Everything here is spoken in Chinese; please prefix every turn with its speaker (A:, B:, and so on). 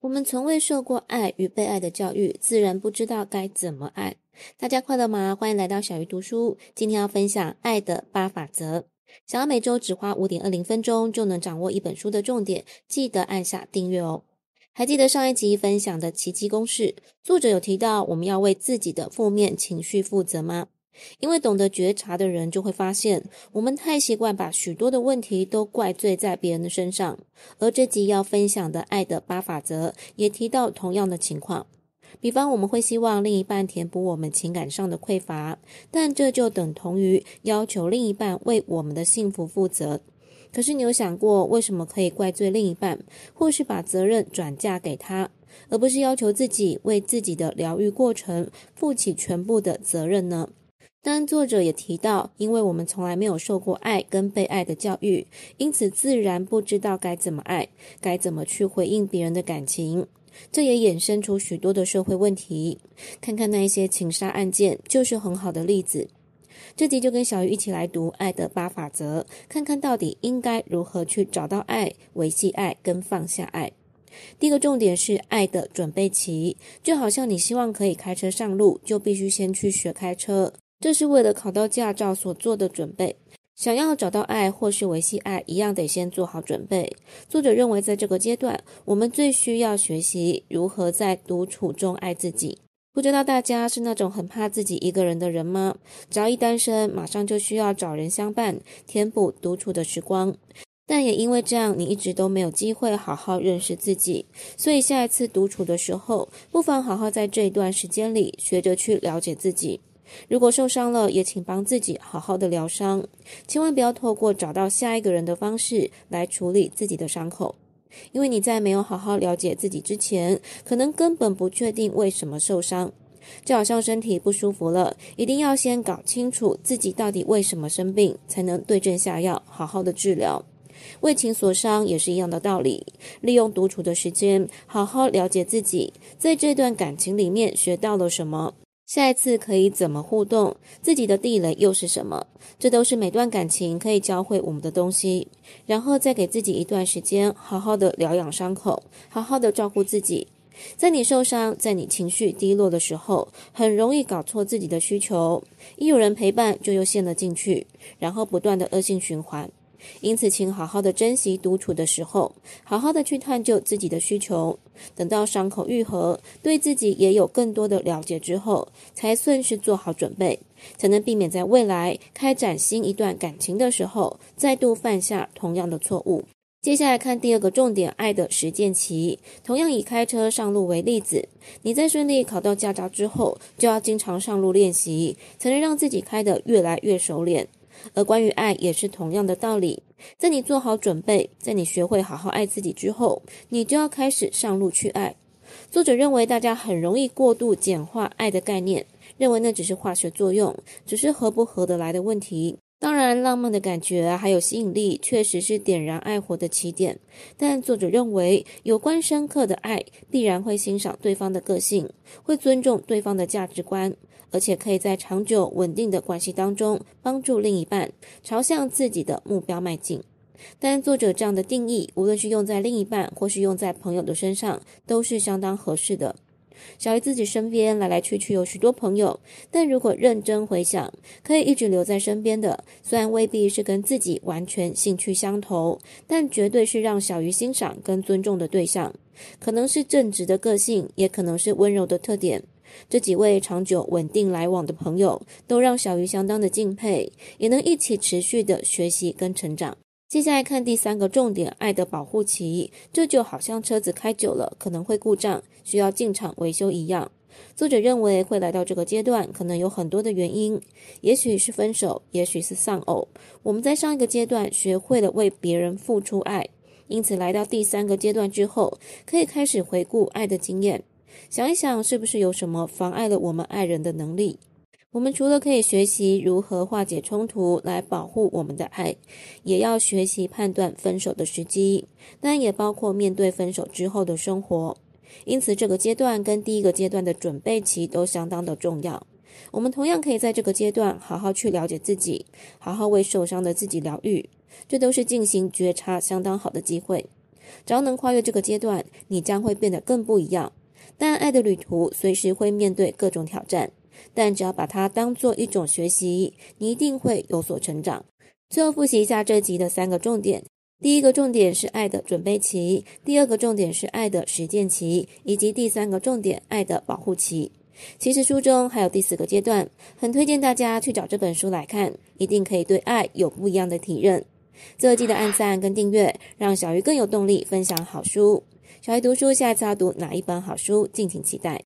A: 我们从未受过爱与被爱的教育，自然不知道该怎么爱。大家快乐吗？欢迎来到小鱼读书。今天要分享爱的八法则。想要每周只花五点二零分钟就能掌握一本书的重点，记得按下订阅哦。还记得上一集分享的奇迹公式，作者有提到我们要为自己的负面情绪负责吗？因为懂得觉察的人就会发现，我们太习惯把许多的问题都怪罪在别人的身上。而这集要分享的爱的八法则也提到同样的情况。比方，我们会希望另一半填补我们情感上的匮乏，但这就等同于要求另一半为我们的幸福负责。可是，你有想过，为什么可以怪罪另一半，或是把责任转嫁给他，而不是要求自己为自己的疗愈过程负起全部的责任呢？但作者也提到，因为我们从来没有受过爱跟被爱的教育，因此自然不知道该怎么爱，该怎么去回应别人的感情。这也衍生出许多的社会问题。看看那一些情杀案件，就是很好的例子。这集就跟小鱼一起来读《爱的八法则》，看看到底应该如何去找到爱、维系爱跟放下爱。第一个重点是爱的准备期，就好像你希望可以开车上路，就必须先去学开车。这是为了考到驾照所做的准备。想要找到爱或是维系爱，一样得先做好准备。作者认为，在这个阶段，我们最需要学习如何在独处中爱自己。不知道大家是那种很怕自己一个人的人吗？只要一单身，马上就需要找人相伴，填补独处的时光。但也因为这样，你一直都没有机会好好认识自己。所以下一次独处的时候，不妨好好在这一段时间里，学着去了解自己。如果受伤了，也请帮自己好好的疗伤，千万不要透过找到下一个人的方式来处理自己的伤口，因为你在没有好好了解自己之前，可能根本不确定为什么受伤。就好像身体不舒服了，一定要先搞清楚自己到底为什么生病，才能对症下药，好好的治疗。为情所伤也是一样的道理，利用独处的时间，好好了解自己，在这段感情里面学到了什么。下一次可以怎么互动？自己的地雷又是什么？这都是每段感情可以教会我们的东西。然后再给自己一段时间，好好的疗养伤口，好好的照顾自己。在你受伤，在你情绪低落的时候，很容易搞错自己的需求。一有人陪伴，就又陷了进去，然后不断的恶性循环。因此，请好好的珍惜独处的时候，好好的去探究自己的需求。等到伤口愈合，对自己也有更多的了解之后，才算是做好准备，才能避免在未来开展新一段感情的时候，再度犯下同样的错误。接下来看第二个重点，爱的实践期。同样以开车上路为例子，你在顺利考到驾照之后，就要经常上路练习，才能让自己开得越来越熟练。而关于爱也是同样的道理，在你做好准备，在你学会好好爱自己之后，你就要开始上路去爱。作者认为大家很容易过度简化爱的概念，认为那只是化学作用，只是合不合得来的问题。当然，浪漫的感觉还有吸引力确实是点燃爱火的起点，但作者认为有关深刻的爱，必然会欣赏对方的个性，会尊重对方的价值观。而且可以在长久稳定的关系当中帮助另一半朝向自己的目标迈进。但作者这样的定义，无论是用在另一半或是用在朋友的身上，都是相当合适的。小鱼自己身边来来去去有许多朋友，但如果认真回想，可以一直留在身边的，虽然未必是跟自己完全兴趣相投，但绝对是让小鱼欣赏跟尊重的对象。可能是正直的个性，也可能是温柔的特点。这几位长久稳定来往的朋友，都让小鱼相当的敬佩，也能一起持续的学习跟成长。接下来看第三个重点，爱的保护期，这就好像车子开久了可能会故障，需要进厂维修一样。作者认为会来到这个阶段，可能有很多的原因，也许是分手，也许是丧偶。我们在上一个阶段学会了为别人付出爱，因此来到第三个阶段之后，可以开始回顾爱的经验。想一想，是不是有什么妨碍了我们爱人的能力？我们除了可以学习如何化解冲突来保护我们的爱，也要学习判断分手的时机，当然也包括面对分手之后的生活。因此，这个阶段跟第一个阶段的准备期都相当的重要。我们同样可以在这个阶段好好去了解自己，好好为受伤的自己疗愈，这都是进行觉察相当好的机会。只要能跨越这个阶段，你将会变得更不一样。但爱的旅途随时会面对各种挑战，但只要把它当做一种学习，你一定会有所成长。最后复习一下这集的三个重点：第一个重点是爱的准备期，第二个重点是爱的实践期，以及第三个重点爱的保护期。其实书中还有第四个阶段，很推荐大家去找这本书来看，一定可以对爱有不一样的体认。最后记得按赞跟订阅，让小鱼更有动力分享好书。来读书，下次要读哪一本好书？敬请期待。